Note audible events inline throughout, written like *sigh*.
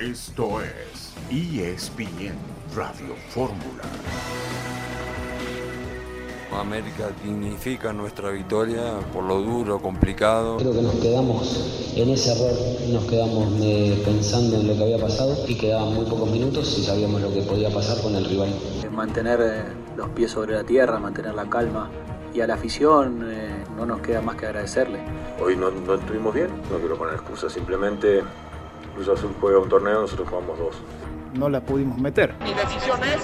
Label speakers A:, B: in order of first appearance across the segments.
A: Esto es ESPN Radio Fórmula.
B: América significa nuestra victoria por lo duro, complicado.
C: Creo que nos quedamos en ese error, nos quedamos eh, pensando en lo que había pasado y quedaban muy pocos minutos y sabíamos lo que podía pasar con el rival.
D: Mantener eh, los pies sobre la tierra, mantener la calma y a la afición eh, no nos queda más que agradecerle.
E: Hoy no, no estuvimos bien, no quiero poner excusas, simplemente Cruz Azul juega un torneo, nosotros jugamos dos.
F: No la pudimos meter.
G: Mi decisión es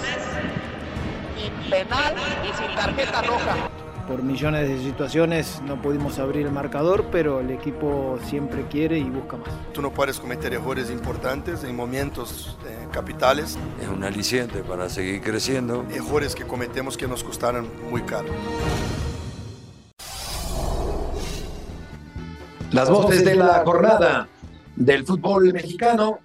G: sin penal y sin tarjeta roja.
F: Por millones de situaciones no pudimos abrir el marcador, pero el equipo siempre quiere y busca más.
H: Tú no puedes cometer errores importantes en momentos eh, capitales.
B: Es un aliciente para seguir creciendo.
H: Errores que cometemos que nos costaron muy caro.
I: Las voces de la jornada del fútbol mexicano.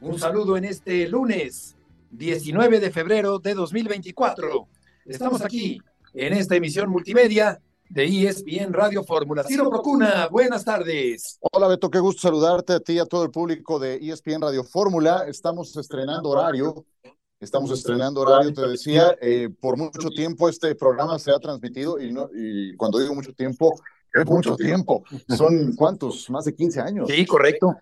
I: Un saludo en este lunes 19 de febrero de 2024. Estamos aquí en esta emisión multimedia de ESPN Radio Fórmula. Ciro Procuna, buenas tardes.
J: Hola Beto, qué gusto saludarte a ti y a todo el público de ESPN Radio Fórmula. Estamos estrenando horario. Estamos estrenando horario, te decía, eh, por mucho tiempo este programa se ha transmitido y, no, y cuando digo mucho tiempo, es mucho tiempo. Son cuántos, más de 15 años.
I: Sí, correcto.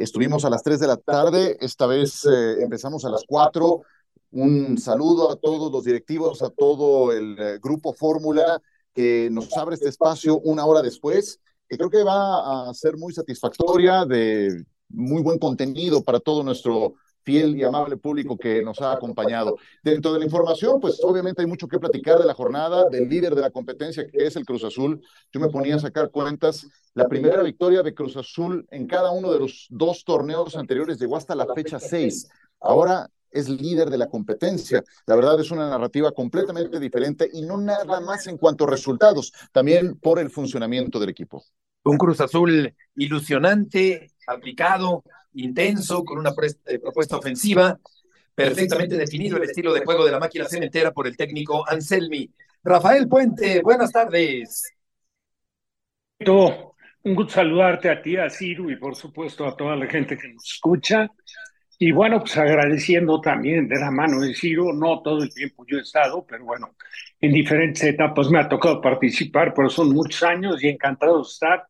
J: Estuvimos a las 3 de la tarde, esta vez eh, empezamos a las 4. Un saludo a todos los directivos, a todo el eh, grupo Fórmula que nos abre este espacio una hora después, que creo que va a ser muy satisfactoria, de muy buen contenido para todo nuestro fiel y amable público que nos ha acompañado. Dentro de la información, pues obviamente hay mucho que platicar de la jornada, del líder de la competencia que es el Cruz Azul. Yo me ponía a sacar cuentas. La primera victoria de Cruz Azul en cada uno de los dos torneos anteriores llegó hasta la fecha 6. Ahora es líder de la competencia. La verdad es una narrativa completamente diferente y no nada más en cuanto a resultados, también por el funcionamiento del equipo.
I: Un Cruz Azul ilusionante, aplicado, intenso, con una propuesta ofensiva, perfectamente definido el estilo de juego de la máquina cementera por el técnico Anselmi. Rafael Puente, buenas tardes.
K: Un gusto saludarte a ti, a Ciru y por supuesto a toda la gente que nos escucha. Y bueno, pues agradeciendo también de la mano de Ciro, no todo el tiempo yo he estado, pero bueno, en diferentes etapas me ha tocado participar, pero son muchos años y encantado de estar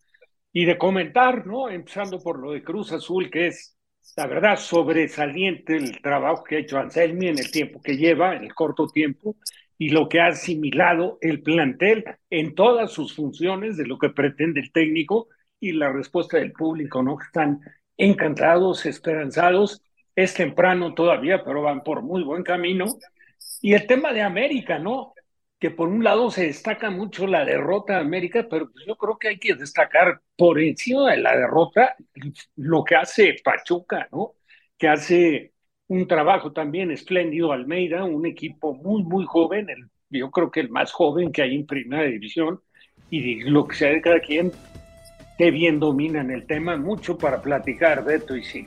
K: y de comentar, ¿no? Empezando por lo de Cruz Azul, que es, la verdad, sobresaliente el trabajo que ha hecho Anselmi en el tiempo que lleva, en el corto tiempo, y lo que ha asimilado el plantel en todas sus funciones de lo que pretende el técnico y la respuesta del público, ¿no? Están encantados, esperanzados. Es temprano todavía, pero van por muy buen camino. Y el tema de América, ¿no? Que por un lado se destaca mucho la derrota de América, pero pues yo creo que hay que destacar por encima de la derrota lo que hace Pachuca, ¿no? Que hace un trabajo también espléndido Almeida, un equipo muy, muy joven, el, yo creo que el más joven que hay en Primera División, y lo que sea de cada quien, que bien dominan el tema, mucho para platicar, Beto y sí.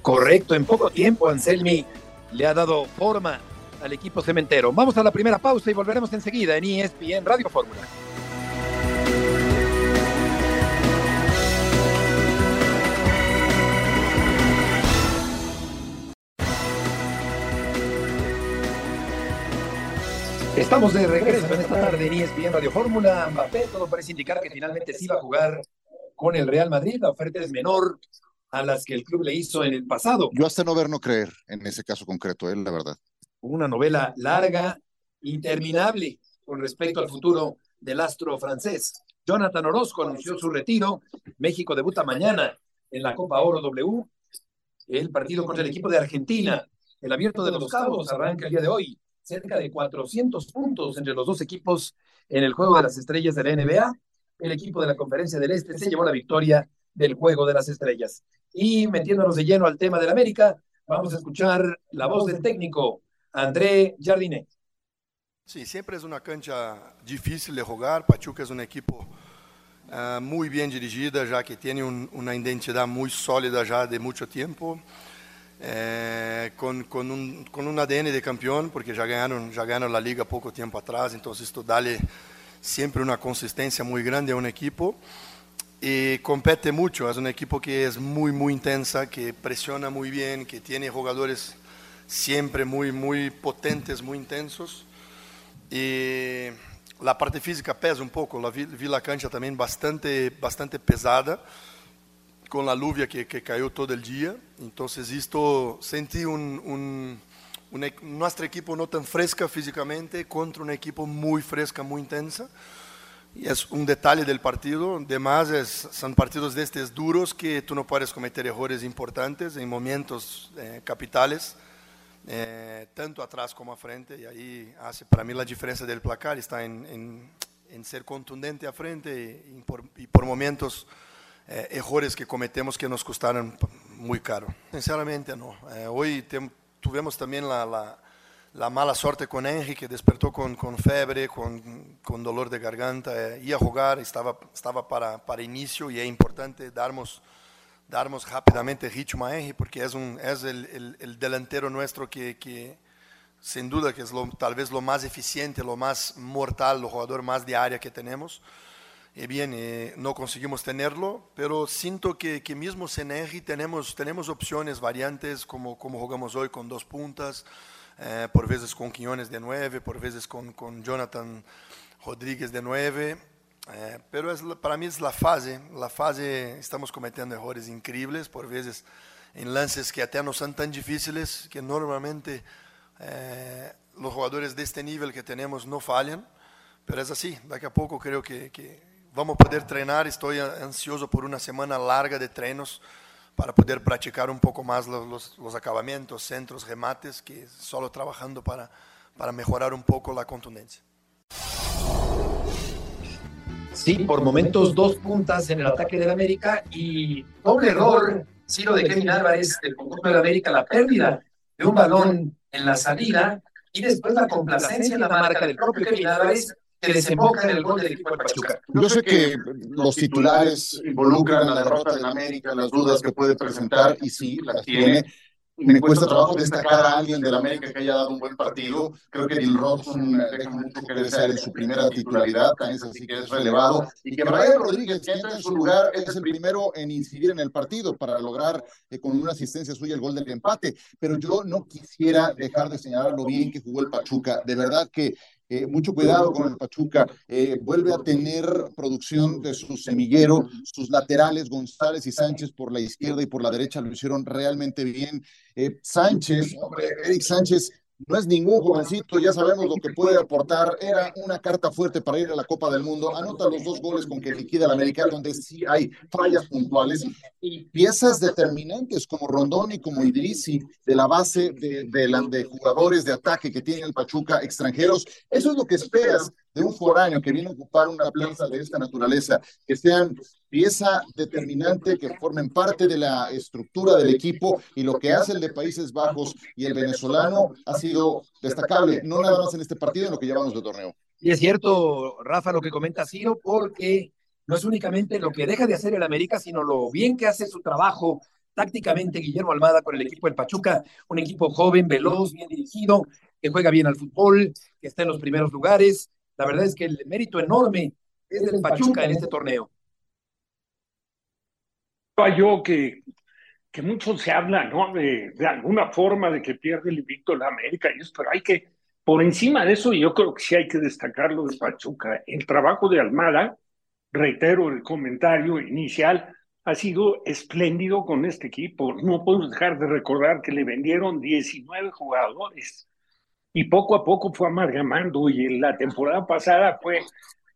I: Correcto, en poco tiempo Anselmi le ha dado forma al equipo cementero. Vamos a la primera pausa y volveremos enseguida en ESPN Radio Fórmula. Estamos de regreso en esta tarde en ESPN Radio Fórmula. Mbappé, todo parece indicar que finalmente sí va a jugar con el Real Madrid. La oferta es menor a las que el club le hizo en el pasado.
J: Yo hasta no ver, no creer en ese caso concreto, él, la verdad
I: una novela larga, interminable con respecto al futuro del astro francés. Jonathan Orozco anunció su retiro. México debuta mañana en la Copa Oro W. El partido contra el equipo de Argentina. El abierto de los cabos arranca el día de hoy. Cerca de 400 puntos entre los dos equipos en el juego de las estrellas de la NBA. El equipo de la Conferencia del Este se llevó la victoria del juego de las estrellas. Y metiéndonos de lleno al tema del América, vamos a escuchar la voz del técnico André Jardinet.
H: Sí, siempre es una cancha difícil de jugar. Pachuca es un equipo uh, muy bien dirigida, ya que tiene un, una identidad muy sólida ya de mucho tiempo, eh, con, con, ADN de campeón, porque ya ganaron, ya ganaron la liga poco tiempo atrás, entonces esto dale siempre una consistencia muy grande a un equipo. y compete mucho. Es un equipo que es muy, muy intensa, que presiona muy bien, que tiene jugadores siempre muy, muy potentes, muy intensos. Y la parte física pesa un poco. La vi, vi la cancha también bastante, bastante pesada, con la lluvia que, que cayó todo el día. Entonces, esto sentí un, un, un, nuestro equipo no tan fresca físicamente contra un equipo muy fresca, muy intensa. Y es un detalle del partido. Además, es, son partidos de estos duros que tú no puedes cometer errores importantes en momentos eh, capitales, eh, tanto atrás como a frente. Y ahí hace para mí la diferencia del placar está en, en, en ser contundente a frente y, y, por, y por, momentos eh, errores que cometemos que nos costaron muy caro. Sinceramente, no. Eh, hoy te, tuvimos también la, la la mala suerte con Henry, que despertó con, con febre, con, con, dolor de garganta, eh, ia a jugar, estaba, estaba para, para inicio y es importante darnos, darnos rápidamente ritmo a Henry porque es, un, es el, el, el delantero nuestro que, que, sin duda que es lo, tal vez lo más eficiente, lo más mortal, el jugador más de área que tenemos. Y bien, eh, no conseguimos tenerlo, pero siento que, que mismo sin Henry tenemos, tenemos opciones, variantes, como, como jugamos hoy con dos puntas, eh, por veces con Quiñones de 9, por veces con, con Jonathan Rodríguez de 9. Eh, pero es, para mí es la fase, la fase estamos cometiendo errores increíbles, por veces en lances que até no son tan difíciles, que normalmente eh, los jugadores de este nivel que tenemos no fallan, pero es así, daqui a poco creo que, que vamos a poder treinar, estoy ansioso por una semana larga de trenos, para poder practicar un poco más los, los, los, acabamientos, centros, remates, que solo trabajando para, para mejorar un poco la contundencia.
I: Sí, por momentos dos puntas en el ataque del América y doble error, Ciro de Kevin Álvarez del conjunto del América, la pérdida de un balón en la salida y después la complacencia en la marca del propio Kevin Álvarez que desemboca en el gol del equipo de Pachuca.
J: Yo sé que los titulares involucran la derrota del América, las dudas que puede presentar, y sí, las tiene. Me cuesta trabajo destacar a alguien del América que haya dado un buen partido. Creo que Dil Robson deja mucho que desear en su primera titularidad, también es así que es relevado. Y que Brian Rodríguez, que entra en su lugar, es el primero en incidir en el partido para lograr eh, con una asistencia suya el gol del empate. Pero yo no quisiera dejar de señalar lo bien que jugó el Pachuca. De verdad que eh, mucho cuidado con el Pachuca. Eh, vuelve a tener producción de su semillero, sus laterales, González y Sánchez por la izquierda y por la derecha lo hicieron realmente bien. Eh, Sánchez, hombre, Eric Sánchez no es ningún jovencito, ya sabemos lo que puede aportar. Era una carta fuerte para ir a la Copa del Mundo. Anota los dos goles con que liquida el América, donde sí hay fallas puntuales y piezas determinantes como Rondón y como Idrisi de la base de, de, de jugadores de ataque que tiene el Pachuca extranjeros. Eso es lo que esperas de un foráneo que viene a ocupar una plaza de esta naturaleza, que sean pieza determinante, que formen parte de la estructura del equipo y lo que hace el de Países Bajos y el venezolano ha sido destacable, no nada más en este partido, en lo que llevamos de torneo.
I: Y es cierto, Rafa, lo que comenta Ciro, porque no es únicamente lo que deja de hacer el América, sino lo bien que hace su trabajo tácticamente Guillermo Almada con el equipo del Pachuca, un equipo joven, veloz, bien dirigido, que juega bien al fútbol, que está en los primeros lugares. La verdad es que el mérito enorme es del Pachuca en este torneo
K: yo que, que mucho se habla, ¿no? De, de, alguna forma de que pierde el invicto la América y eso, pero hay que, por encima de eso, yo creo que sí hay que destacarlo de Pachuca. El trabajo de Almada, reitero el comentario inicial, ha sido espléndido con este equipo. No podemos dejar de recordar que le vendieron 19 jugadores y poco a poco fue amalgamando y en la temporada pasada fue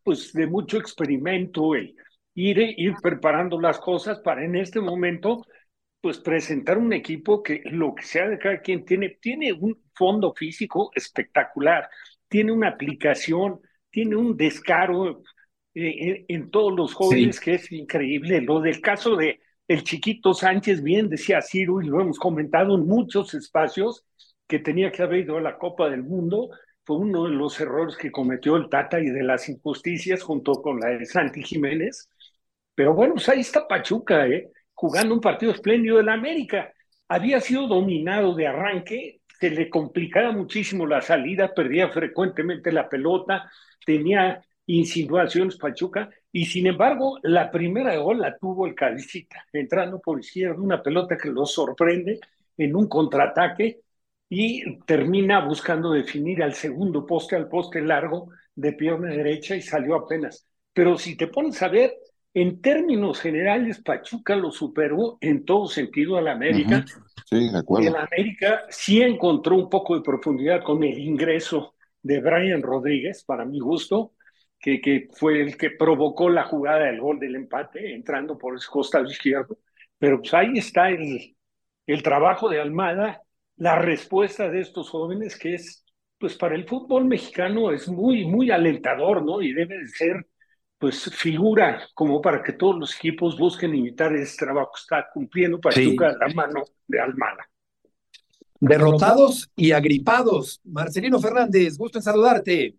K: pues de mucho experimento y ir, ir preparando las cosas para en este momento pues presentar un equipo que lo que sea de cada quien tiene, tiene un fondo físico espectacular, tiene una aplicación, tiene un descaro eh, en, en, todos los jóvenes sí. que es increíble. Lo del caso de el chiquito Sánchez, bien decía Ciro, y lo hemos comentado en muchos espacios, que tenía que haber ido a la Copa del Mundo, fue uno de los errores que cometió el Tata y de las injusticias junto con la de Santi Jiménez. Pero bueno, pues ahí está Pachuca, ¿eh? jugando un partido espléndido de la América. Había sido dominado de arranque, se le complicaba muchísimo la salida, perdía frecuentemente la pelota, tenía insinuaciones Pachuca, Y sin embargo, la primera gol la tuvo el Calicita, entrando por izquierda, una pelota que lo sorprende en un contraataque y termina buscando definir al segundo poste, al poste largo de pierna derecha y salió apenas. Pero si te pones a ver, en términos generales, Pachuca lo superó en todo sentido al América.
J: Sí, de acuerdo.
K: El América sí encontró un poco de profundidad con el ingreso de Brian Rodríguez, para mi gusto, que, que fue el que provocó la jugada del gol del empate, entrando por el costado izquierdo. Pero pues ahí está el, el trabajo de Almada, la respuesta de estos jóvenes, que es, pues para el fútbol mexicano es muy, muy alentador, ¿no? Y debe de ser, pues, figura como para que todos los equipos busquen imitar ese trabajo que está cumpliendo Pachuca
I: Sí.
K: la mano de Almada.
I: Derrotados y agripados. Marcelino Fernández, gusto en saludarte.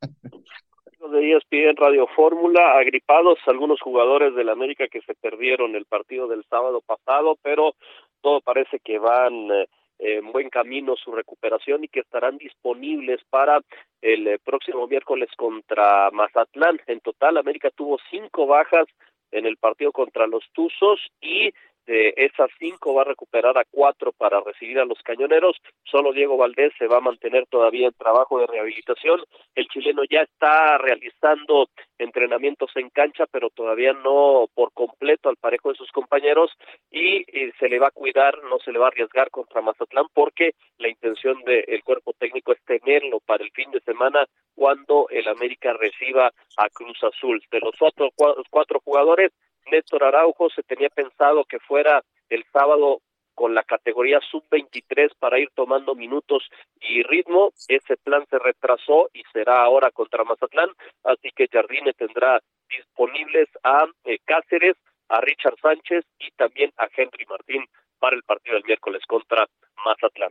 L: de ESPN Radio Fórmula, agripados algunos jugadores del América que se perdieron el partido del sábado pasado, pero todo parece que van eh, en buen camino su recuperación y que estarán disponibles para el eh, próximo miércoles contra Mazatlán. En total, América tuvo cinco bajas en el partido contra los Tuzos y de esas cinco va a recuperar a cuatro para recibir a los cañoneros. Solo Diego Valdés se va a mantener todavía en trabajo de rehabilitación. El chileno ya está realizando entrenamientos en cancha, pero todavía no por completo al parejo de sus compañeros y, eh, se le va a cuidar, no se le va a arriesgar contra Mazatlán porque la intención del cuerpo técnico es tenerlo para el fin de semana cuando el América reciba a Cruz Azul. De los otros cua- cuatro jugadores, Néstor Araujo se tenía pensado que fuera el sábado con la categoría sub-23 para ir tomando minutos y ritmo. Ese plan se retrasó y será ahora contra Mazatlán, así que Jardine tendrá disponibles a eh, Cáceres, a Richard Sánchez y también a Henry Martín para el partido del miércoles contra Mazatlán.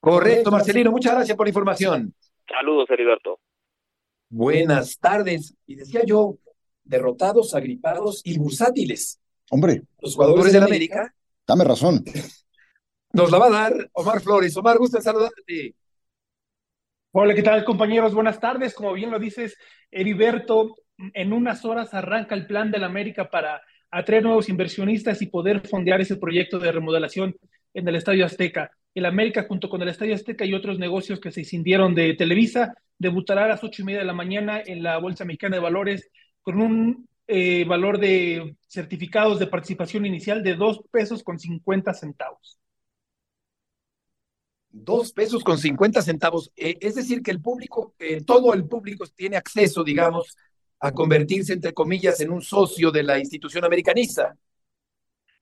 I: Correcto, Marcelino, muchas gracias por la información.
L: Saludos, Heriberto.
I: Buenas tardes. Y decía yo, derrotados, agripados y bursátiles.
J: Hombre,
I: Los jugadores del América
J: dame razón. *laughs*
I: nos la va a dar Omar Flores. Omar, gusto en saludarte.
M: Hola, ¿qué tal compañeros? Buenas tardes. Como bien lo dices, Heriberto, en unas horas arranca el plan del América para atraer nuevos inversionistas y poder fondear ese proyecto de remodelación en el Estadio Azteca. El América, junto con el Estadio Azteca y otros negocios que se escindieron de Televisa, debutará a las ocho y media de la mañana en la Bolsa Mexicana de Valores con un eh, valor de certificados de participación inicial de dos pesos con cincuenta centavos.
I: Dos pesos con cincuenta centavos. Eh, es decir, que el público, eh, todo el público tiene acceso, digamos, a convertirse, entre comillas, en un socio de la institución americanista.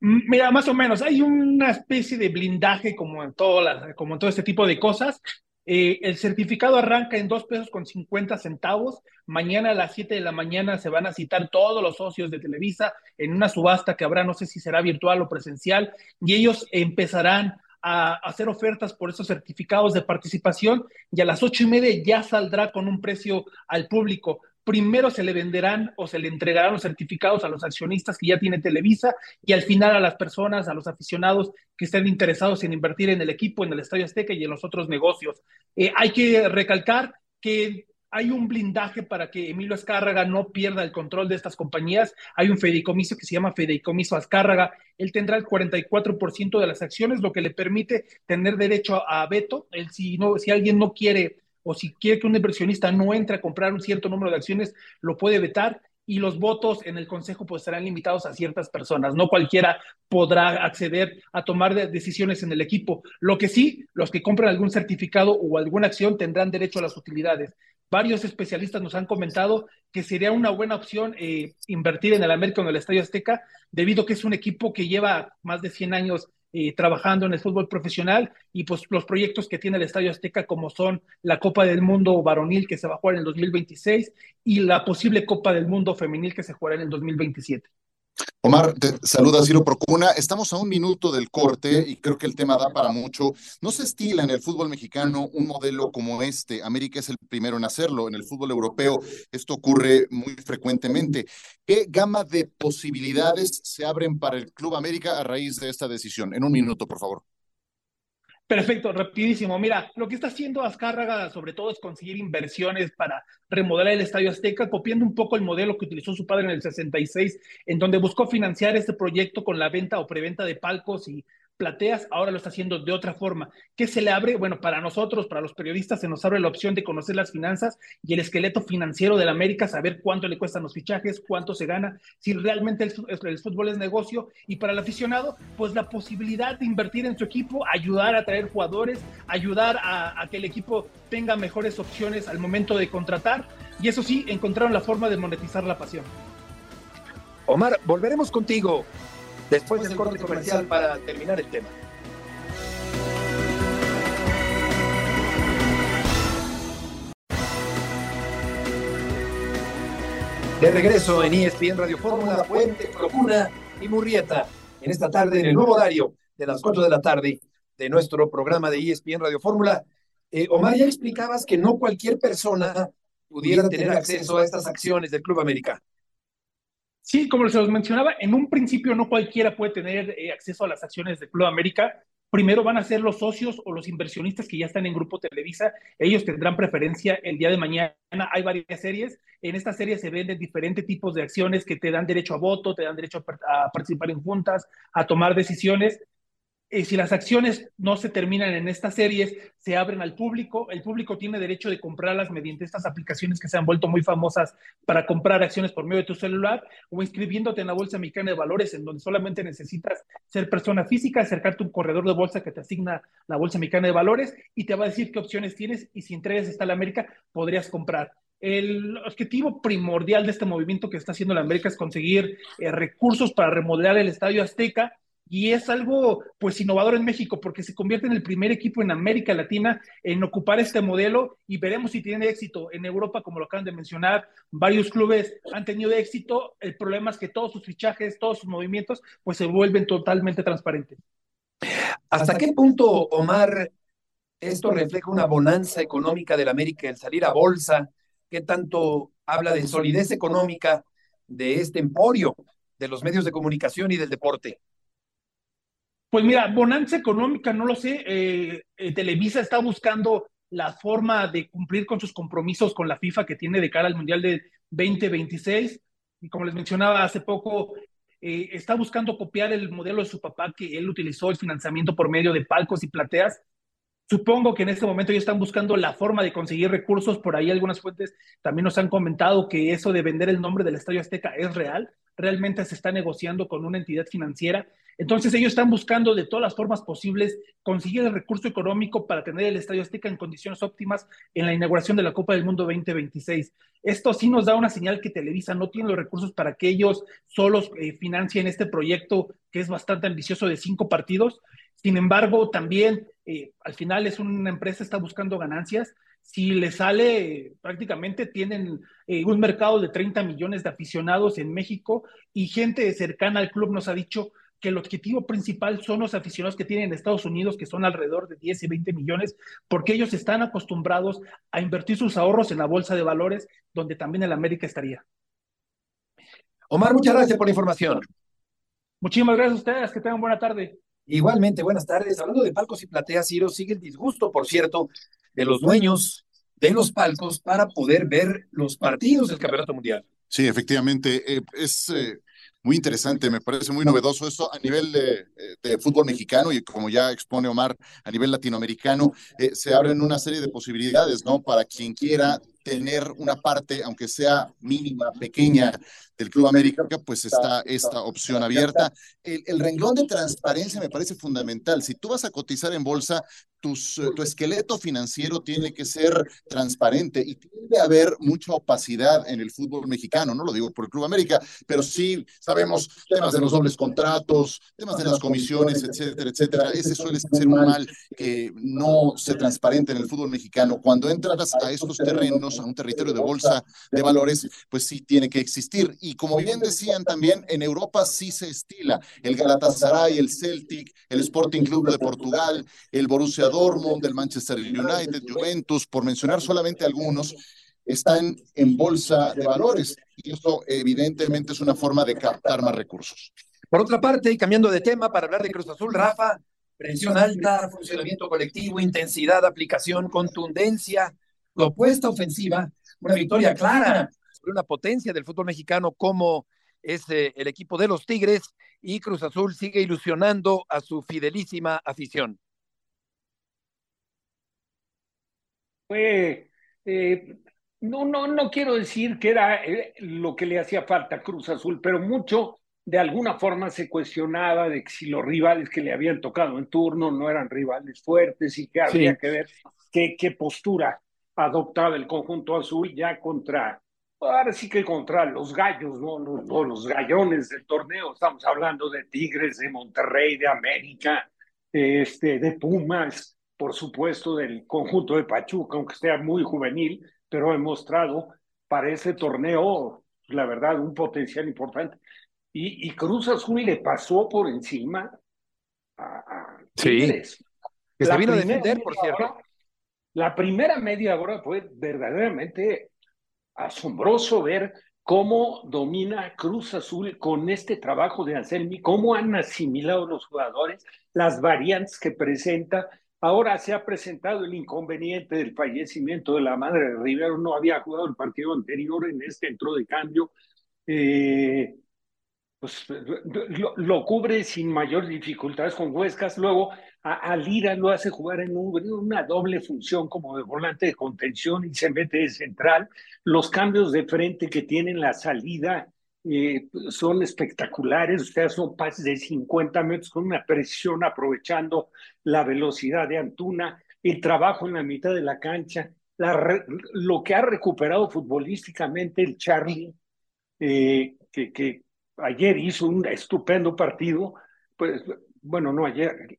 M: Mira, más o menos, hay una especie de blindaje como en, todo la- como en todo este tipo de cosas. Eh, el certificado arranca en dos pesos con 50 centavos. Mañana a las 7 de la mañana se van a citar todos los socios de Televisa en una subasta que habrá, no sé si será virtual o presencial, y ellos empezarán a hacer ofertas por esos certificados de participación y a las ocho y media ya saldrá con un precio al público. Primero se le venderán o se le entregarán los certificados a los accionistas que ya tiene Televisa y al final a las personas, a los aficionados que estén interesados en invertir en el equipo, en el Estadio Azteca y en los otros negocios. Eh, hay que recalcar que hay un blindaje para que Emilio Azcárraga no pierda el control de estas compañías. Hay un fideicomiso que se llama Fideicomiso Azcárraga. Él tendrá el 44% de las acciones, lo que le permite tener derecho a veto. Si, no, si alguien no quiere o si quiere que un inversionista no entre a comprar un cierto número de acciones, lo puede vetar y los votos en el Consejo pues serán limitados a ciertas personas. No cualquiera podrá acceder a tomar de- decisiones en el equipo. Lo que sí, los que compren algún certificado o alguna acción tendrán derecho a las utilidades. Varios especialistas nos han comentado que sería una buena opción eh, invertir en el América o en el Estadio Azteca, debido a que es un equipo que lleva más de 100 años eh, trabajando en el fútbol profesional y pues los proyectos que tiene el Estadio Azteca como son la Copa del Mundo varonil que se va a jugar en el 2026 y la posible Copa del Mundo femenil que se jugará en el 2027.
J: Omar, te saluda Ciro Procuna. Estamos a un minuto del corte y creo que el tema da para mucho. No se estila en el fútbol mexicano un modelo como este. América es el primero en hacerlo. En el fútbol europeo esto ocurre muy frecuentemente. ¿Qué gama de posibilidades se abren para el Club América a raíz de esta decisión? En un minuto, por favor.
M: Perfecto, rapidísimo. Mira, lo que está haciendo Azcárraga sobre todo es conseguir inversiones para remodelar el Estadio Azteca, copiando un poco el modelo que utilizó su padre en el 66, en donde buscó financiar este proyecto con la venta o preventa de palcos y plateas, ahora lo está haciendo de otra forma. ¿Qué se le abre? Bueno, para nosotros, para los periodistas, se nos abre la opción de conocer las finanzas y el esqueleto financiero de la América, saber cuánto le cuestan los fichajes, cuánto se gana, si realmente el, fútbol es negocio. Y para el aficionado, pues la posibilidad de invertir en su equipo, ayudar a traer jugadores, ayudar a que el equipo tenga mejores opciones al momento de contratar. Y eso sí, encontraron la forma de monetizar la pasión.
I: Omar, volveremos contigo después del corte comercial para terminar el tema. De regreso en ESPN Radio Fórmula, Puente, Procura y Murrieta, en esta tarde, en el nuevo horario de las 4 de la tarde de nuestro programa de ESPN Radio Fórmula. Eh, Omar, ya explicabas que no cualquier persona pudiera tener acceso a estas acciones del Club América.
M: Sí, como se los mencionaba, en un principio no cualquiera puede tener eh, acceso a las acciones de Club América. Primero van a ser los socios o los inversionistas que ya están en Grupo Televisa. Ellos tendrán preferencia el día de mañana. Hay varias series. En estas series se venden diferentes tipos de acciones que te dan derecho a voto, te dan derecho a, a participar en juntas, a tomar decisiones. Eh, si las acciones no se terminan en estas series, se abren al público. El público tiene derecho de comprarlas mediante estas aplicaciones que se han vuelto muy famosas para comprar acciones por medio de tu celular o inscribiéndote en la Bolsa Mexicana de Valores, en donde solamente necesitas ser persona física, acercarte a un corredor de bolsa que te asigna la Bolsa Mexicana de Valores y te va a decir qué opciones tienes y si entre ellas está la América, podrías comprar. El objetivo primordial de este movimiento que está haciendo la América es conseguir eh, recursos para remodelar el Estadio Azteca y es algo pues innovador en México porque se convierte en el primer equipo en América Latina en ocupar este modelo y veremos si tiene éxito. En Europa, como lo acaban de mencionar, varios clubes han tenido éxito. El problema es que todos sus fichajes, todos sus movimientos pues se vuelven totalmente transparentes.
I: ¿Hasta qué punto, Omar, esto refleja una bonanza económica del América, el salir a bolsa? ¿Qué tanto habla de solidez económica de este emporio de los medios de comunicación y del deporte?
M: Pues mira, bonanza económica, no lo sé. Eh, eh, Televisa está buscando la forma de cumplir con sus compromisos con la FIFA que tiene de cara al Mundial de 2026. Y como les mencionaba hace poco, eh, está buscando copiar el modelo de su papá, que él utilizó el financiamiento por medio de palcos y plateas. Supongo que en este momento ellos están buscando la forma de conseguir recursos. Por ahí algunas fuentes también nos han comentado que eso de vender el nombre del Estadio Azteca es real. Realmente se está negociando con una entidad financiera entonces ellos están buscando de todas las formas posibles conseguir el recurso económico para tener el Estadio Azteca en condiciones óptimas en la inauguración de la Copa del Mundo 2026. Esto sí nos da una señal que Televisa no tiene los recursos para que ellos solos eh, financien este proyecto que es bastante ambicioso de cinco partidos. Sin embargo, también eh, al final es una empresa está buscando ganancias. Si le sale, prácticamente tienen eh, un mercado de 30 millones de aficionados en México y gente cercana al club nos ha dicho que el objetivo principal son los aficionados que tienen en Estados Unidos, que son alrededor de 10 y 20 millones, porque ellos están acostumbrados a invertir sus ahorros en la bolsa de valores, donde también el América estaría.
I: Omar, muchas gracias por la información.
M: Muchísimas gracias a ustedes, que tengan buena tarde.
I: Igualmente, buenas tardes. Hablando de palcos y plateas, Ciro, sigue el disgusto, por cierto, de los dueños de los palcos para poder ver los partidos del Campeonato Mundial.
J: Sí, efectivamente, eh, es eh, muy interesante, me parece muy novedoso eso a nivel de, de fútbol mexicano y como ya expone Omar, a nivel latinoamericano, eh, se abren una serie de posibilidades, ¿no? Para quien quiera tener una parte, aunque sea mínima, pequeña, del Club América, pues está esta opción abierta. El, el, renglón de transparencia me parece fundamental. Si tú vas a cotizar en bolsa, tus, tu esqueleto financiero tiene que ser transparente y tiene que haber mucha opacidad en el fútbol mexicano. No lo digo por el Club América, pero sí sabemos temas de los dobles contratos, temas de las comisiones, etcétera, etcétera. Ese suele ser un mal que no se transparente en el fútbol mexicano. Cuando entras a estos terrenos, a un territorio de bolsa de valores, pues sí tiene que existir. Y como bien decían también, en Europa sí se estila el Galatasaray, el Celtic, el Sporting Club de Portugal, el Borussia Dortmund, el Manchester United, Juventus, por mencionar solamente algunos, están en bolsa de valores. Y esto evidentemente es una forma de captar más recursos.
I: Por otra parte, y cambiando de tema para hablar de Cruz Azul, Rafa, Presión alta, funcionamiento colectivo, intensidad, aplicación, contundencia, propuesta ofensiva, una victoria clara sobre una potencia del fútbol mexicano como es eh, el equipo de los Tigres y Cruz Azul sigue ilusionando a su fidelísima afición.
K: Fue, eh, no, no, no quiero decir que era eh, lo que le hacía falta a Cruz Azul, pero mucho de alguna forma se cuestionaba de que si los rivales que le habían tocado en turno no eran rivales fuertes y que había que ver qué, qué postura adoptaba el conjunto azul ya contra ahora sí que contra los gallos, ¿no? Los, los, gallones del torneo. Estamos hablando de Tigres, de Monterrey, de América, este, de Pumas, por supuesto, del conjunto de Pachuca, aunque sea muy juvenil, pero ha mostrado para ese torneo, la verdad, un potencial importante. Y, y Cruz Azul le pasó por encima a, Tigres.
I: Sí. Que se vino a defender, por cierto.
K: Hora, la primera media hora fue verdaderamente asombroso ver cómo domina Cruz Azul con este trabajo de Anselmi, cómo han asimilado los jugadores, las variantes que presenta. Ahora se ha presentado el inconveniente del fallecimiento de la madre de Rivero, no había jugado el partido anterior, en este entró de cambio. Eh, pues lo, lo, cubre sin mayor dificultades con Huescas. Luego a, lo hace jugar en, un, en, una doble función como de volante de contención y se mete de central. Los cambios de frente que tienen la salida eh, son espectaculares. Sea, son pases de 50 metros con una precisión aprovechando la velocidad de Antuna, el trabajo en la mitad de la cancha. Lo que ha recuperado futbolísticamente el Charlie, eh, que, que ayer hizo un estupendo partido, pues bueno, no ayer.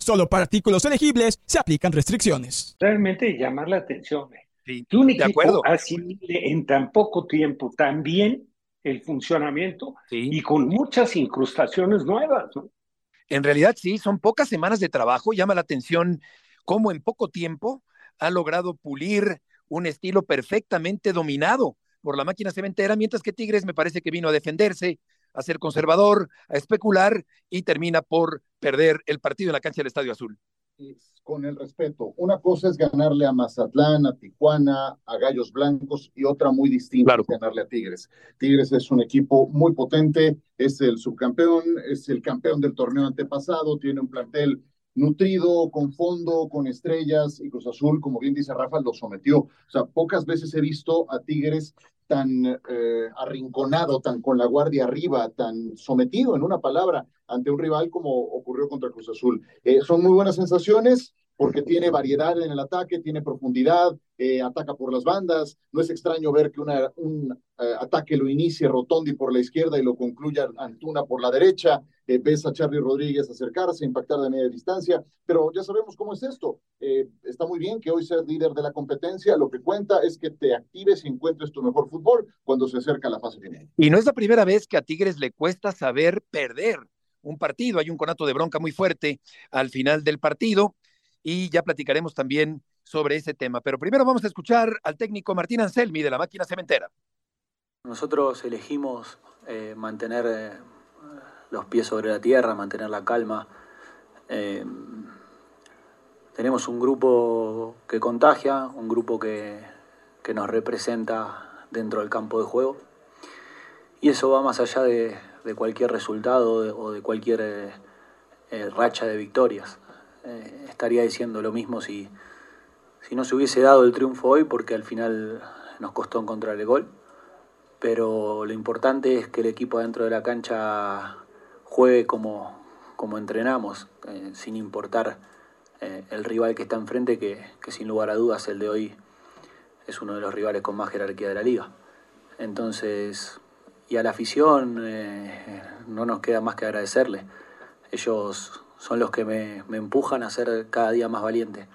N: Solo para artículos elegibles se aplican restricciones.
K: Realmente llamar la atención. Sí, que un equipo de acuerdo. asimile en tan poco tiempo tan bien el funcionamiento sí. y con muchas incrustaciones nuevas. ¿no?
I: En realidad sí, son pocas semanas de trabajo. Llama la atención cómo en poco tiempo ha logrado pulir un estilo perfectamente dominado por la máquina cementera, mientras que Tigres me parece que vino a defenderse, a ser conservador, a especular y termina por perder el partido en la cancha del Estadio Azul.
J: Con el respeto, una cosa es ganarle a Mazatlán, a Tijuana, a Gallos Blancos y otra muy distinta claro. es ganarle a Tigres. Tigres es un equipo muy potente, es el subcampeón, es el campeón del torneo antepasado, tiene un plantel nutrido, con fondo, con estrellas, y Cruz Azul, como bien dice Rafa, lo sometió. O sea, pocas veces he visto a Tigres tan eh, arrinconado, tan con la guardia arriba, tan sometido, en una palabra, ante un rival como ocurrió contra Cruz Azul. Eh, son muy buenas sensaciones porque tiene variedad en el ataque, tiene profundidad, eh, ataca por las bandas. No es extraño ver que una, un eh, ataque lo inicie Rotondi por la izquierda y lo concluya Antuna por la derecha. Eh, ves a Charlie Rodríguez acercarse, impactar de media distancia, pero ya sabemos cómo es esto. está muy bien que hoy seas líder de la competencia. Lo que cuenta es que te actives y encuentres tu mejor fútbol cuando se acerca la fase final.
I: Y no es la primera vez que a Tigres le cuesta saber perder un partido. Hay un conato de bronca muy fuerte al final del partido y ya platicaremos también sobre ese tema. Pero primero vamos a escuchar al técnico Martín Anselmi de la máquina cementera.
D: Nosotros elegimos eh, mantener eh, los pies sobre la tierra, mantener la calma. Eh, tenemos un grupo que contagia, un grupo que, que, nos representa dentro del campo de juego. Y eso va más allá de, de cualquier resultado o de cualquier racha de victorias. Eh, estaría diciendo lo mismo si, si no se hubiese dado el triunfo hoy, porque al final nos costó encontrar el gol. Pero lo importante es que el equipo dentro de la cancha juegue como, como entrenamos, eh, sin importar el rival que está enfrente, que, que sin lugar a dudas el de hoy es uno de los rivales con más jerarquía de la liga. Entonces, y a la afición eh, no nos queda más que agradecerle. Ellos son los que me, empujan a ser cada día más valiente,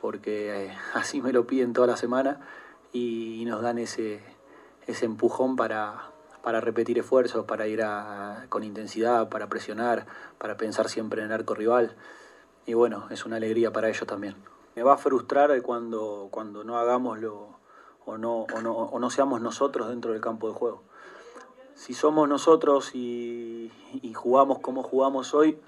D: porque eh, *laughs* así me lo piden toda la semana y, nos dan ese, ese empujón para, para repetir esfuerzos, para ir con intensidad, para presionar, para pensar siempre en el arco rival. Y bueno, es una alegría para ellos también. Me va a frustrar cuando, cuando no hagamos lo, o, no, o, no, o no seamos nosotros dentro del campo de juego si somos nosotros y, jugamos como jugamos hoy,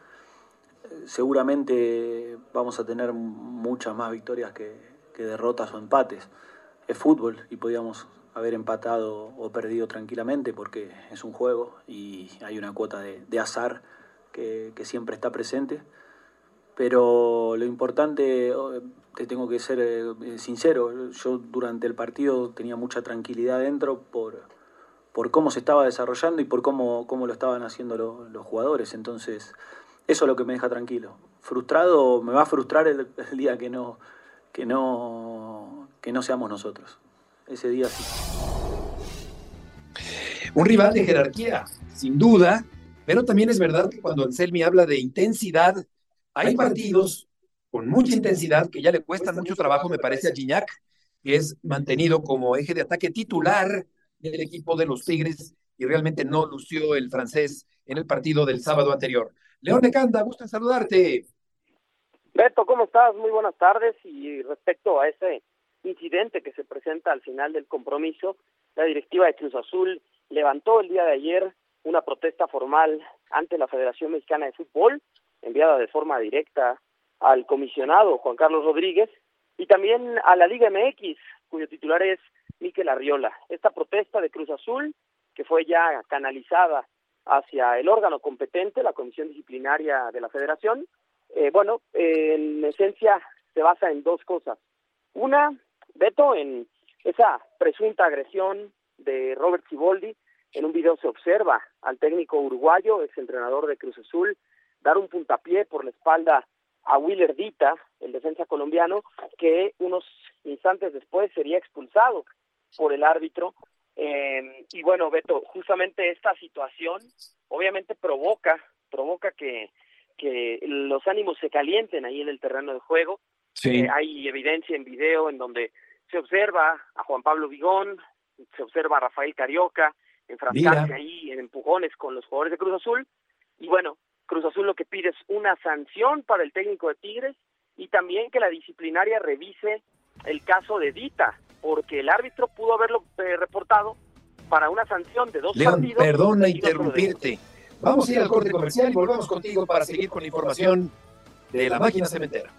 D: seguramente vamos a tener muchas más victorias que, derrotas o empates. Es fútbol y podíamos haber empatado o perdido tranquilamente porque es un juego y hay una cuota de, azar que, siempre está presente. Pero lo importante, te tengo que ser eh, sincero, yo durante el partido tenía mucha tranquilidad dentro por, por cómo se estaba desarrollando y por cómo, cómo lo estaban haciendo los jugadores. Entonces, eso es lo que me deja tranquilo. Frustrado, me va a frustrar el, día que no, que no, que no seamos nosotros. Ese día sí.
I: Un rival de jerarquía, sin duda, pero también es verdad que cuando Anselmi habla de intensidad, hay partidos con mucha intensidad que ya le cuestan mucho trabajo, me parece, a Gignac, que es mantenido como eje de ataque titular del equipo de los Tigres y realmente no lució el francés en el partido del sábado anterior. León de Canda, gusto en saludarte.
O: Beto, ¿cómo estás? Muy buenas tardes. Y respecto a ese incidente que se presenta al final del compromiso, la directiva de Cruz Azul levantó el día de ayer una protesta formal ante la Federación Mexicana de Fútbol, enviada de forma directa al comisionado Juan Carlos Rodríguez y también a la Liga MX, cuyo titular es Miquel Arriola. Esta protesta de Cruz Azul, que fue ya canalizada hacia el órgano competente, la Comisión Disciplinaria de la Federación, eh, bueno, en esencia se basa en dos cosas. Una, Beto, en esa presunta agresión de Robert Ciboldi. En un video se observa al técnico uruguayo, ex entrenador de Cruz Azul, dar un puntapié por la espalda a Willer Dita, el defensa colombiano, que unos instantes después sería expulsado por el árbitro. Eh, y bueno, Beto, justamente esta situación obviamente provoca, provoca que, que los ánimos se calienten ahí en el terreno de juego. Sí. Eh, hay evidencia en video en donde se observa a Juan Pablo Vigón, se observa a Rafael Carioca enfrascarse ahí en empujones con los jugadores de Cruz Azul. Y bueno, Cruz Azul lo que pide es una sanción para el técnico de Tigres y también que la disciplinaria revise el caso de Dita, porque el árbitro pudo haberlo eh, reportado para una sanción de dos
I: León,
O: partidos.
I: Perdona interrumpirte. Vamos a ir al corte comercial y volvemos contigo para seguir con la información de la máquina cementera.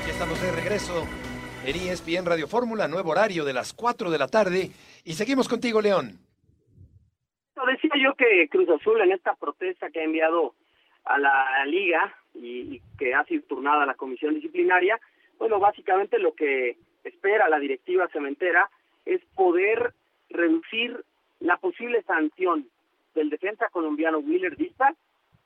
I: Aquí estamos de regreso en ESPN Radio Fórmula, nuevo horario de las 4 de la tarde. Y seguimos contigo, León.
O: Decía yo que Cruz Azul en esta protesta que ha enviado a la liga y, que ha sido turnada a la comisión disciplinaria, bueno, básicamente lo que espera la directiva cementera es poder reducir la posible sanción del defensa colombiano Willer Vista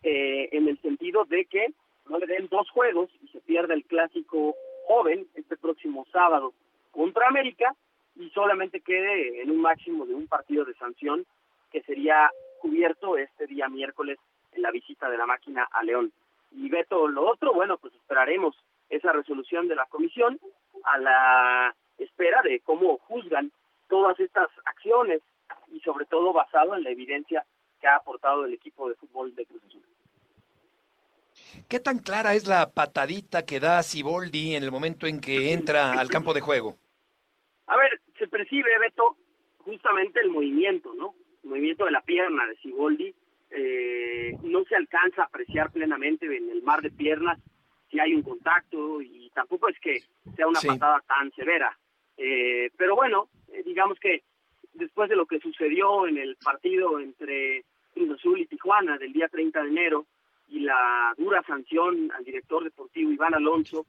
O: eh, en el sentido de que no le den dos juegos y se pierda el clásico joven este próximo sábado contra América y solamente quede en un máximo de un partido de sanción que sería cubierto este día miércoles en la visita de la máquina a León. Y Beto, lo otro, bueno, pues esperaremos esa resolución de la comisión a la espera de cómo juzgan todas estas acciones y sobre todo basado en la evidencia que ha aportado el equipo de fútbol de Cruz Azul.
I: ¿Qué tan clara es la patadita que da Siboldi en el momento en que entra al campo de juego?
O: A ver, se percibe, Beto, justamente el movimiento, ¿no? El movimiento de la pierna de Siboldi eh, no se alcanza a apreciar plenamente en el mar de piernas si hay un contacto y tampoco es que sea una patada tan severa. Eh, pero bueno, eh, digamos que después de lo que sucedió en el partido entre Cruz Azul y Tijuana del día 30 de enero y la dura sanción al director deportivo Iván Alonso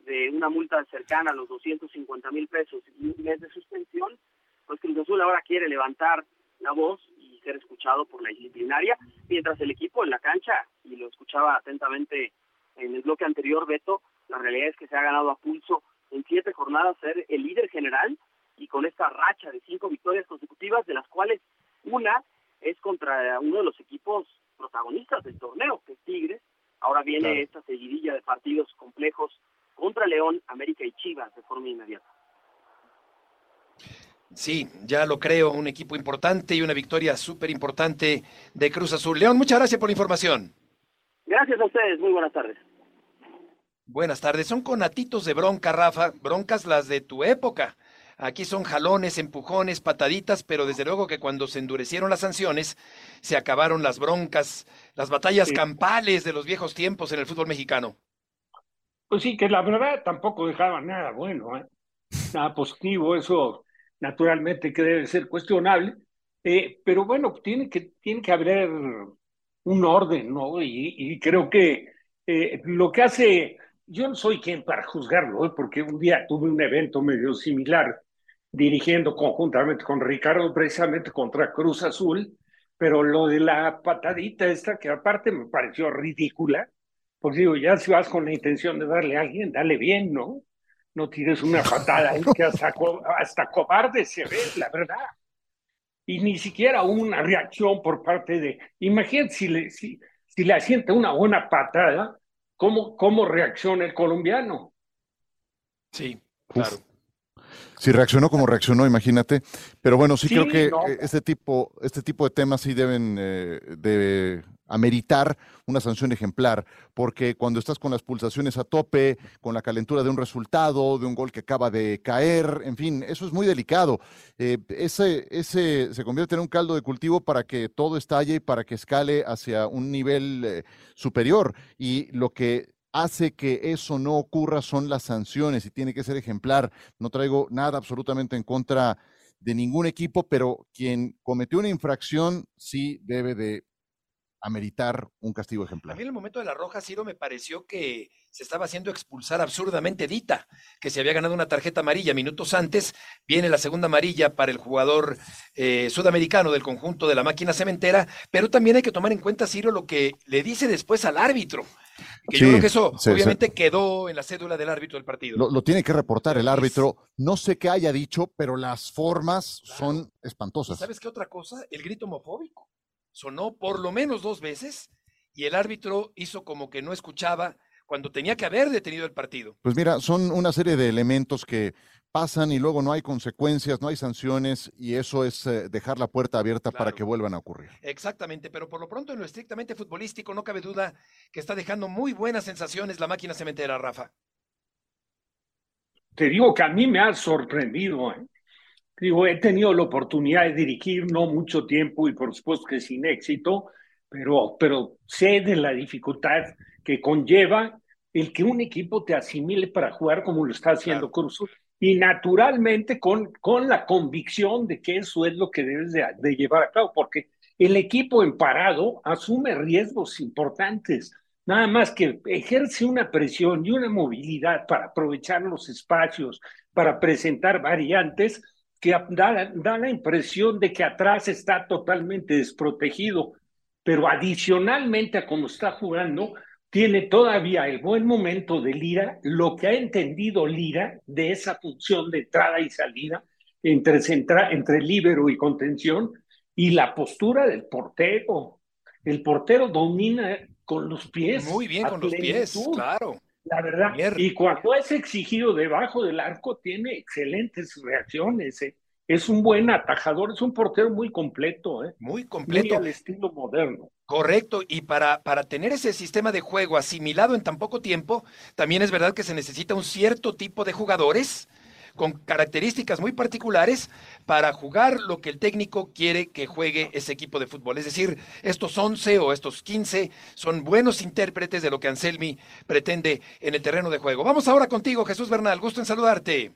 O: de una multa cercana a los 250 mil pesos y un mes de suspensión, pues Cruz Azul ahora quiere levantar la voz y ser escuchado por la disciplinaria, mientras el equipo en la cancha, y lo escuchaba atentamente en el bloque anterior, Beto, la realidad es que se ha ganado a pulso en siete jornadas ser el líder general y con esta racha de cinco victorias consecutivas, de las cuales una es contra uno de los equipos protagonistas del torneo, que es Tigres. Ahora viene esta seguidilla de partidos complejos contra León, América y Chivas de forma inmediata.
I: Sí, ya lo creo, un equipo importante y una victoria súper importante de Cruz Azul. León, muchas gracias por la información.
O: Gracias a ustedes, muy buenas tardes.
I: Buenas tardes, son conatitos de bronca, Rafa, broncas las de tu época. Aquí son jalones, empujones, pataditas, pero desde luego que cuando se endurecieron las sanciones, se acabaron las broncas, las batallas campales de los viejos tiempos en el fútbol mexicano.
K: Pues sí, que la verdad tampoco dejaba nada bueno, ¿eh? nada positivo, eso naturalmente que debe ser cuestionable, eh, pero bueno, tiene que, tiene que haber un orden, ¿no? Y, creo que eh, lo que hace, yo no soy quien para juzgarlo, ¿eh? porque un día tuve un evento medio similar dirigiendo conjuntamente con Ricardo precisamente contra Cruz Azul, pero lo de la patadita esta, que aparte me pareció ridícula, porque digo, ya si vas con la intención de darle a alguien, dale bien, ¿no? No tires una patada ahí que hasta, hasta cobarde se ve, la verdad. Y ni siquiera una reacción por parte de... Imagínate si le, si, si le asienta una buena patada, ¿cómo, cómo reacciona el colombiano?
I: Sí, claro.
J: Si reaccionó como reaccionó, imagínate. Pero bueno, sí, creo que eh, este tipo, este tipo de temas sí deben eh, de ameritar una sanción ejemplar, porque cuando estás con las pulsaciones a tope, con la calentura de un resultado, de un gol que acaba de caer, en fin, eso es muy delicado. Eh, ese, ese se convierte en un caldo de cultivo para que todo estalle y para que escale hacia un nivel superior. Y lo que hace que eso no ocurra son las sanciones y tiene que ser ejemplar. No traigo nada absolutamente en contra de ningún equipo, pero quien cometió una infracción sí debe de ameritar un castigo ejemplar.
I: A mí en el momento de la roja, Ciro, me pareció que se estaba haciendo expulsar absurdamente Dita, que se había ganado una tarjeta amarilla minutos antes, viene la segunda amarilla para el jugador eh, sudamericano del conjunto de la máquina cementera, pero también hay que tomar en cuenta, Ciro, lo que le dice después al árbitro. Que yo creo que eso obviamente quedó en la cédula del árbitro del partido.
J: Lo, tiene que reportar el árbitro. No sé qué haya dicho, pero las formas son espantosas.
I: ¿Sabes qué otra cosa? El grito homofóbico. Sonó por lo menos dos veces y el árbitro hizo como que no escuchaba cuando tenía que haber detenido el partido.
J: Pues mira, son una serie de elementos que pasan y luego no hay consecuencias, no hay sanciones y eso es eh, dejar la puerta abierta para que vuelvan a ocurrir.
I: Exactamente, pero por lo pronto en lo estrictamente futbolístico no cabe duda que está dejando muy buenas sensaciones la máquina cementera, Rafa.
K: Te digo que a mí me ha sorprendido. ¿eh? Digo, he tenido la oportunidad de dirigir no mucho tiempo y por supuesto que sin éxito, pero, pero sé de la dificultad que conlleva el que un equipo te asimile para jugar como lo está haciendo Cruz y naturalmente con, con la convicción de que eso es lo que debes de, de, llevar a cabo, porque el equipo en parado asume riesgos importantes, nada más que ejerce una presión y una movilidad para aprovechar los espacios, para presentar variantes que da, da la impresión de que atrás está totalmente desprotegido, pero adicionalmente a cómo está jugando, tiene todavía el buen momento de Lira, lo que ha entendido Lira de esa función de entrada y salida entre, centra, entre líbero y contención, y la postura del portero. El portero domina con los pies.
I: Muy bien, con los pies, claro.
K: La verdad. Y cuando es exigido debajo del arco, tiene excelentes reacciones. ¿eh? Es un buen atajador, es un portero muy completo. ¿eh?
I: Muy completo.
K: Muy al estilo moderno.
I: Correcto, y para, para tener ese sistema de juego asimilado en tan poco tiempo, también es verdad que se necesita un cierto tipo de jugadores con características muy particulares para jugar lo que el técnico quiere que juegue ese equipo de fútbol. Es decir, estos 11 o estos 15 son buenos intérpretes de lo que Anselmi pretende en el terreno de juego. Vamos ahora contigo, Jesús Bernal. Gusto en saludarte.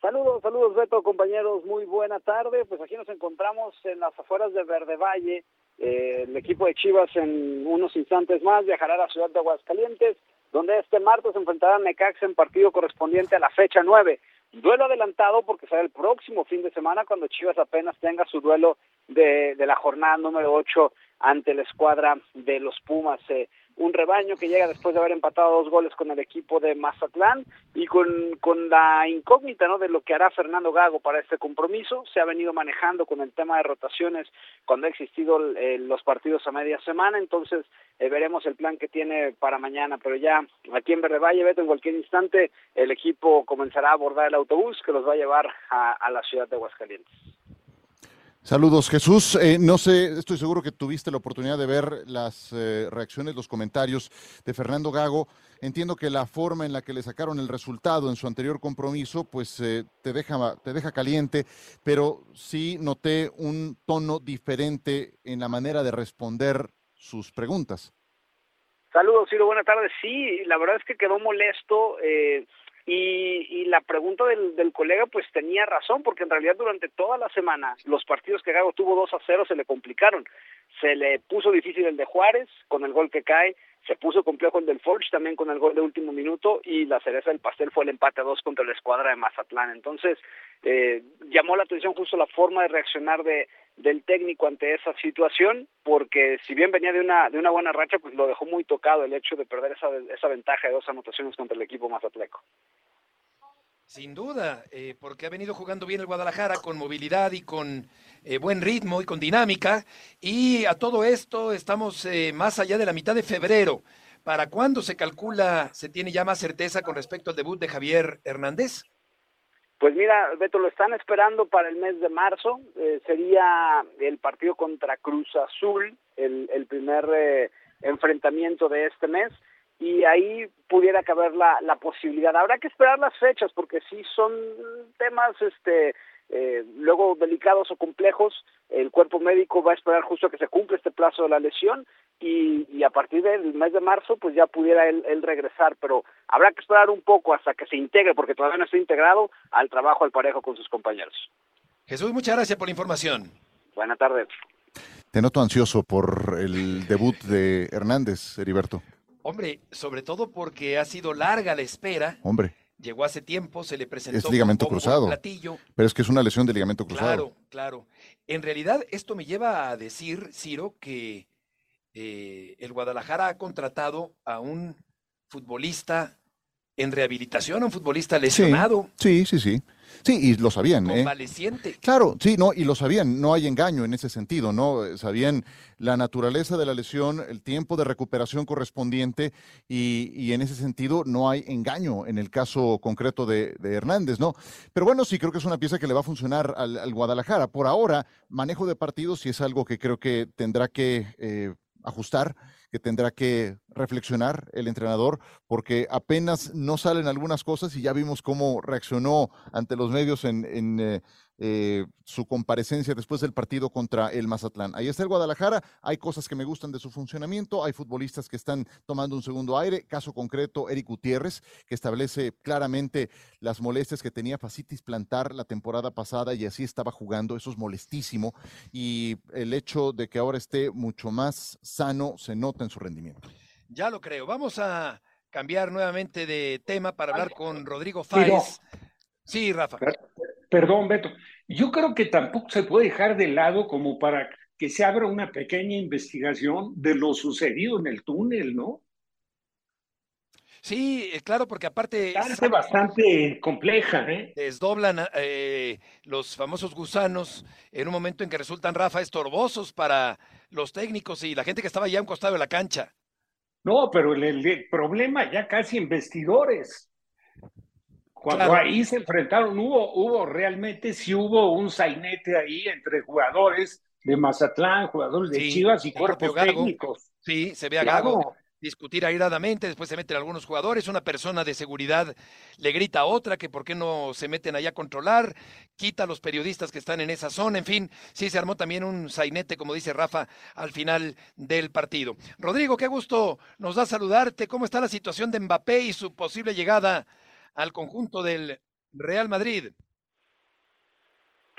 P: Saludos, saludos Beto, compañeros, muy buena tarde. Pues aquí nos encontramos en las afueras de Verde Valle. Eh, el equipo de Chivas en unos instantes más viajará a la ciudad de Aguascalientes, donde este martes enfrentará a Necaxa en partido correspondiente a la fecha 9. Duelo adelantado porque será el próximo fin de semana cuando Chivas apenas tenga su duelo de, de la jornada número 8 ante la escuadra de los Pumas. Eh, un rebaño que llega después de haber empatado dos goles con el equipo de Mazatlán y con, con la incógnita ¿no? de lo que hará Fernando Gago para este compromiso. Se ha venido manejando con el tema de rotaciones cuando ha existido eh, los partidos a media semana, entonces eh, veremos el plan que tiene para mañana, pero ya aquí en Verde Valle, Beto, en cualquier instante el equipo comenzará a abordar el autobús que los va a llevar a, a la ciudad de Aguascalientes.
J: Saludos Jesús, eh, no sé, estoy seguro que tuviste la oportunidad de ver las eh, reacciones, los comentarios de Fernando Gago. Entiendo que la forma en la que le sacaron el resultado en su anterior compromiso, pues eh, te, deja, te deja caliente, pero sí noté un tono diferente en la manera de responder sus preguntas.
P: Saludos, Ciro, buenas tardes. Sí, la verdad es que quedó molesto. Eh, y, y, la pregunta del, del, colega pues tenía razón, porque en realidad durante toda la semana los partidos que Gago tuvo 2 a 0 se le complicaron. Se le puso difícil el de Juárez con el gol que cae, se puso complejo el del Forge también con el gol de último minuto y la cereza del pastel fue el empate a dos contra la escuadra de Mazatlán. Entonces eh, llamó la atención justo la forma de reaccionar de, del técnico ante esa situación, porque si bien venía de una, de una buena racha, pues lo dejó muy tocado el hecho de perder esa, esa ventaja de dos anotaciones contra el equipo mazatleco.
I: Sin duda, eh, porque ha venido jugando bien el Guadalajara con movilidad y con eh, buen ritmo y con dinámica. Y a todo esto estamos eh, más allá de la mitad de febrero. ¿Para cuándo se calcula, se tiene ya más certeza con respecto al debut de Javier Hernández?
P: Pues mira, Beto, lo están esperando para el mes de marzo. Eh, sería el partido contra Cruz Azul, el, el primer eh, enfrentamiento de este mes. Y ahí pudiera caber la, la posibilidad. Habrá que esperar las fechas porque sí son temas este, eh, luego delicados o complejos, el cuerpo médico va a esperar justo a que se cumpla este plazo de la lesión y, y a partir del mes de marzo pues ya pudiera él, él, regresar, pero habrá que esperar un poco hasta que se integre, porque todavía no está integrado al trabajo al parejo con sus compañeros.
I: Jesús, muchas gracias por la información.
P: Buenas tardes.
J: Te noto ansioso por el debut de Hernández, Heriberto.
I: Hombre, sobre todo porque ha sido larga la espera.
J: Hombre
I: llegó hace tiempo, se le presentó
J: es ligamento
I: como
J: cruzado.
I: platillo.
J: Pero es que es una lesión de ligamento cruzado.
I: Claro, claro. En realidad, esto me lleva a decir, Ciro, que eh, el Guadalajara ha contratado a un futbolista en rehabilitación, a un futbolista lesionado.
J: Sí, sí, sí. Sí, y lo sabían.
I: Convaleciente.
J: ¿eh? Claro, sí, no, y lo sabían, no hay engaño en ese sentido, ¿no? Sabían la naturaleza de la lesión, el tiempo de recuperación correspondiente, y, y en ese sentido no hay engaño en el caso concreto de, de, Hernández, ¿no? Pero bueno, sí, creo que es una pieza que le va a funcionar al, al Guadalajara. Por ahora, manejo de partidos sí es algo que creo que tendrá que eh, ajustar que tendrá que reflexionar el entrenador, porque apenas no salen algunas cosas y ya vimos cómo reaccionó ante los medios en, en eh, eh, su comparecencia después del partido contra el Mazatlán. Ahí está el Guadalajara, hay cosas que me gustan de su funcionamiento, hay futbolistas que están tomando un segundo aire, caso concreto, Eric Gutiérrez, que establece claramente las molestias que tenía Facitis plantar la temporada pasada y así estaba jugando, eso es molestísimo, y el hecho de que ahora esté mucho más sano se nota en su rendimiento.
I: Ya lo creo, vamos a cambiar nuevamente de tema para hablar con Rodrigo Fáez. Sí, Rafa.
K: Perdón, Beto. Yo creo que tampoco se puede dejar de lado como para que se abra una pequeña investigación de lo sucedido en el túnel, ¿no?
I: Sí, claro, porque aparte
K: es bastante compleja, ¿eh?
I: Desdoblan eh, los famosos gusanos en un momento en que resultan, Rafa, estorbosos para los técnicos y la gente que estaba ya a un costado de la cancha.
K: No, pero el, el problema ya casi en vestidores. Cuando claro. ahí se enfrentaron, hubo, hubo realmente, sí hubo un sainete ahí entre jugadores de Mazatlán, jugadores de
I: sí,
K: Chivas y cuerpos técnicos.
I: Sí, se ve a. Gago. discutir airadamente, después se meten algunos jugadores, una persona de seguridad le grita a otra que por qué no se meten allá a controlar, quita a los periodistas que están en esa zona, en fin, sí se armó también un sainete, como dice Rafa, al final del partido. Rodrigo, qué gusto nos da saludarte, ¿cómo está la situación de Mbappé y su posible llegada al conjunto del Real Madrid?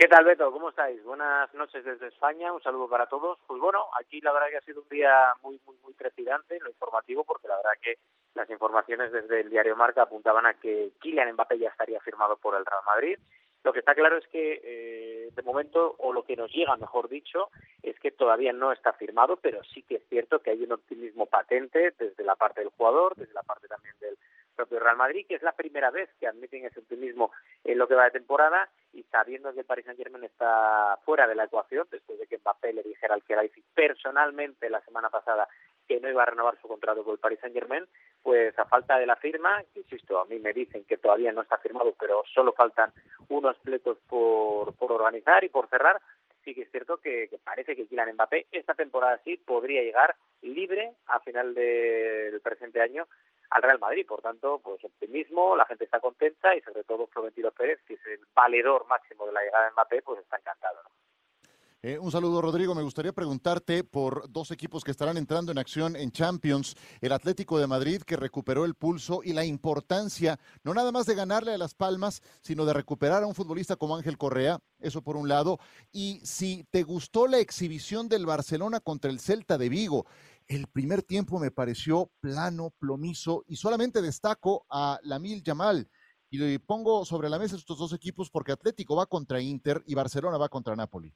Q: ¿Qué tal, Beto? ¿Cómo estáis? Buenas noches desde España, un saludo para todos. Pues bueno, aquí la verdad que ha sido un día muy, muy, muy trepidante en lo informativo, porque la verdad que las informaciones desde el diario Marca apuntaban a que Kylian Mbappé ya estaría firmado por el Real Madrid. Lo que está claro es que, eh, de momento, o lo que nos llega, mejor dicho, es que todavía no está firmado, pero sí que es cierto que hay un optimismo patente desde la parte del jugador, desde la parte también del propio Real Madrid, que es la primera vez que admiten ese optimismo en lo que va de temporada y sabiendo que el Paris Saint-Germain está fuera de la ecuación, después de que Mbappé le dijera al Khelaifi personalmente la semana pasada que no iba a renovar su contrato con el Paris Saint-Germain, pues a falta de la firma, insisto, a mí me dicen que todavía no está firmado, pero solo faltan unos pletos por, organizar y por cerrar, sí que es cierto que, parece que Kylian Mbappé esta temporada sí podría llegar libre a final de, del presente año al Real Madrid. Por tanto, pues optimismo, la gente está contenta y sobre todo Florentino Pérez, que es el valedor máximo de la llegada de Mbappé, pues está encantado.
J: Eh, un saludo, Rodrigo. Me gustaría preguntarte por dos equipos que estarán entrando en acción en Champions. El Atlético de Madrid, que recuperó el pulso y la importancia, no nada más de ganarle a Las Palmas, sino de recuperar a un futbolista como Ángel Correa. Eso por un lado. Y si te gustó la exhibición del Barcelona contra el Celta de Vigo, el primer tiempo me pareció plano, plomizo, y solamente destaco a Lamil Yamal. Y le pongo sobre la mesa estos dos equipos porque Atlético va contra Inter y Barcelona va contra Napoli.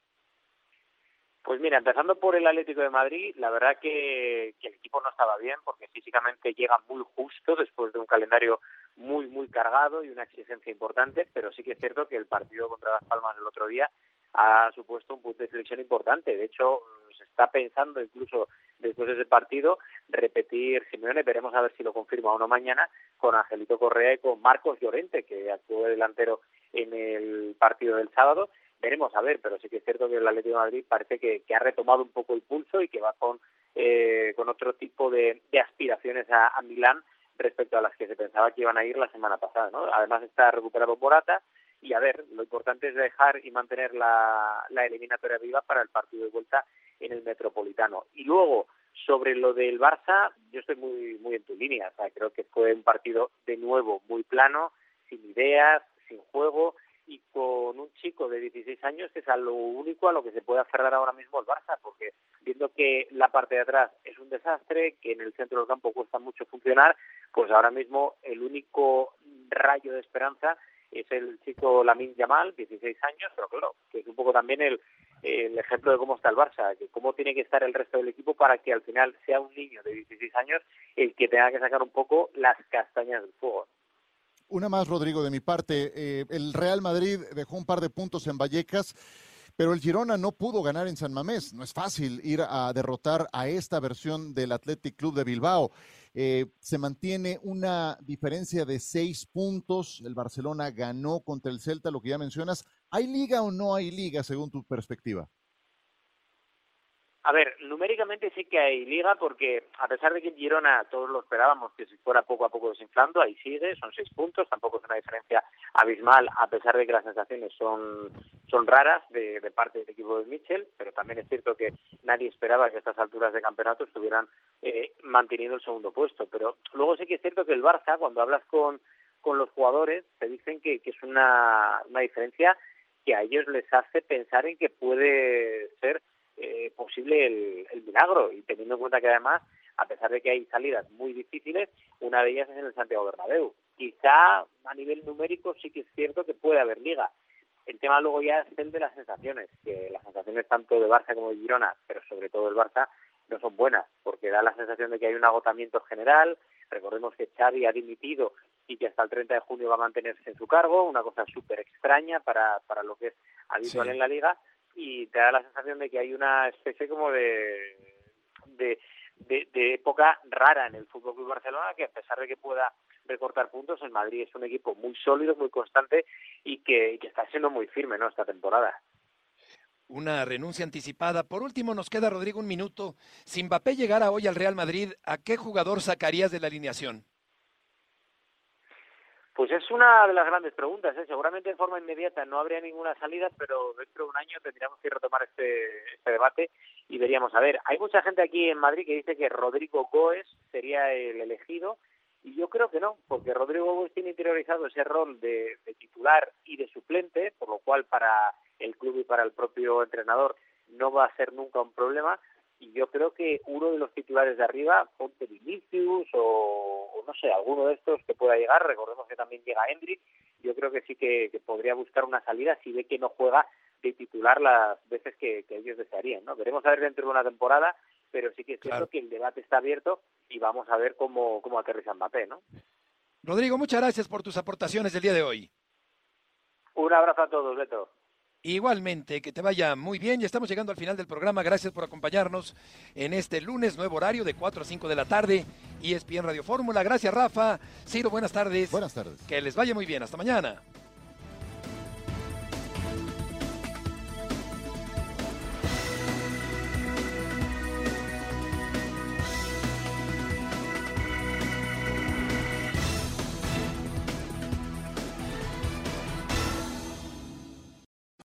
Q: Pues mira, empezando por el Atlético de Madrid, la verdad que, que, el equipo no estaba bien porque físicamente llega muy justo después de un calendario muy, muy cargado y una exigencia importante, pero sí que es cierto que el partido contra Las Palmas del otro día ha supuesto un punto de selección importante. De hecho, se está pensando incluso después de ese partido repetir Simeone, veremos a ver si lo confirma o no mañana, con Angelito Correa y con Marcos Llorente, que actuó de delantero en el partido del sábado veremos a ver, pero sí que es cierto que el Atlético de Madrid parece que, ha retomado un poco el pulso y que va con, eh, con otro tipo de, de aspiraciones a, a, Milán respecto a las que se pensaba que iban a ir la semana pasada. ¿no? Además está recuperado Morata y a ver, lo importante es dejar y mantener la, la eliminatoria viva para el partido de vuelta en el Metropolitano. Y luego, sobre lo del Barça, yo estoy muy, muy en tu línea. O sea, creo que fue un partido de nuevo muy plano, sin ideas, sin juego y con un chico de 16 años que es a lo único a lo que se puede aferrar ahora mismo el Barça, porque viendo que la parte de atrás es un desastre, que en el centro del campo cuesta mucho funcionar, pues ahora mismo el único rayo de esperanza es el chico Lamin Yamal, 16 años, pero claro, que es un poco también el, el ejemplo de cómo está el Barça, que cómo tiene que estar el resto del equipo para que al final sea un niño de 16 años el que tenga que sacar un poco las castañas del fuego.
J: Una más, Rodrigo, de mi parte. Eh, el Real Madrid dejó un par de puntos en Vallecas, pero el Girona no pudo ganar en San Mamés. No es fácil ir a derrotar a esta versión del Athletic Club de Bilbao. Eh, se mantiene una diferencia de seis puntos. El Barcelona ganó contra el Celta, lo que ya mencionas. ¿Hay liga o no hay liga según tu perspectiva?
Q: A ver, numéricamente sí que hay liga porque a pesar de que en Girona todos lo esperábamos que se fuera poco a poco desinflando, ahí sigue, son seis puntos, tampoco es una diferencia abismal a pesar de que las sensaciones son, son raras de, de parte del equipo de Mitchell, pero también es cierto que nadie esperaba que a estas alturas de campeonato estuvieran eh, manteniendo el segundo puesto. Pero luego sí que es cierto que el Barça, cuando hablas con, con los jugadores, te dicen que, que es una, una diferencia que a ellos les hace pensar en que puede ser eh, posible el, el, milagro. Y teniendo en cuenta que además a pesar de que hay salidas muy difíciles una de ellas es en el Santiago Bernabéu. Quizá a nivel numérico sí que es cierto que puede haber liga. El tema luego ya es el de las sensaciones que las sensaciones tanto de Barça como de Girona pero sobre todo el Barça no son buenas porque da la sensación de que hay un agotamiento general. Recordemos que Xavi ha dimitido y que hasta el 30 de junio va a mantenerse en su cargo una cosa súper extraña para, para lo que es habitual sí. en la liga y te da la sensación de que hay una especie como de, de, época rara en el Fútbol Club Barcelona que a pesar de que pueda recortar puntos el Madrid es un equipo muy sólido muy constante y que, y que está siendo muy firme no esta temporada
I: una renuncia anticipada. Por último, nos queda, Rodrigo, un minuto. Si Mbappé llegara hoy al Real Madrid, ¿a qué jugador sacarías de la alineación?
Q: Pues es una de las grandes preguntas. ¿eh? Seguramente en forma inmediata no habría ninguna salida, pero dentro de un año tendríamos que retomar este, este debate y veríamos. A ver, hay mucha gente aquí en Madrid que dice que Rodrigo Goes sería el elegido y yo creo que no, porque Rodrigo Goes tiene interiorizado ese rol de, de titular y de suplente, por lo cual para el club y para el propio entrenador no va a ser nunca un problema y yo creo que uno de los titulares de arriba, ponte Vinicius o, no sé, alguno de estos que pueda llegar, recordemos que también llega Hendrik, yo creo que sí que, podría buscar una salida si ve que no juega de titular las veces que, ellos desearían, ¿no? Veremos a ver dentro de una temporada, pero sí que es cierto que el debate está abierto y vamos a ver cómo, cómo aterriza Mbappé, ¿no?
I: Rodrigo, muchas gracias por tus aportaciones del día de hoy.
Q: Un abrazo a todos, Beto.
I: Igualmente, que te vaya muy bien. Ya estamos llegando al final del programa. Gracias por acompañarnos en este lunes, nuevo horario de 4 a 5 de la tarde. y ESPN Radio Fórmula. Gracias, Rafa. Ciro, buenas tardes.
J: Buenas tardes.
I: Que les vaya muy bien. Hasta mañana.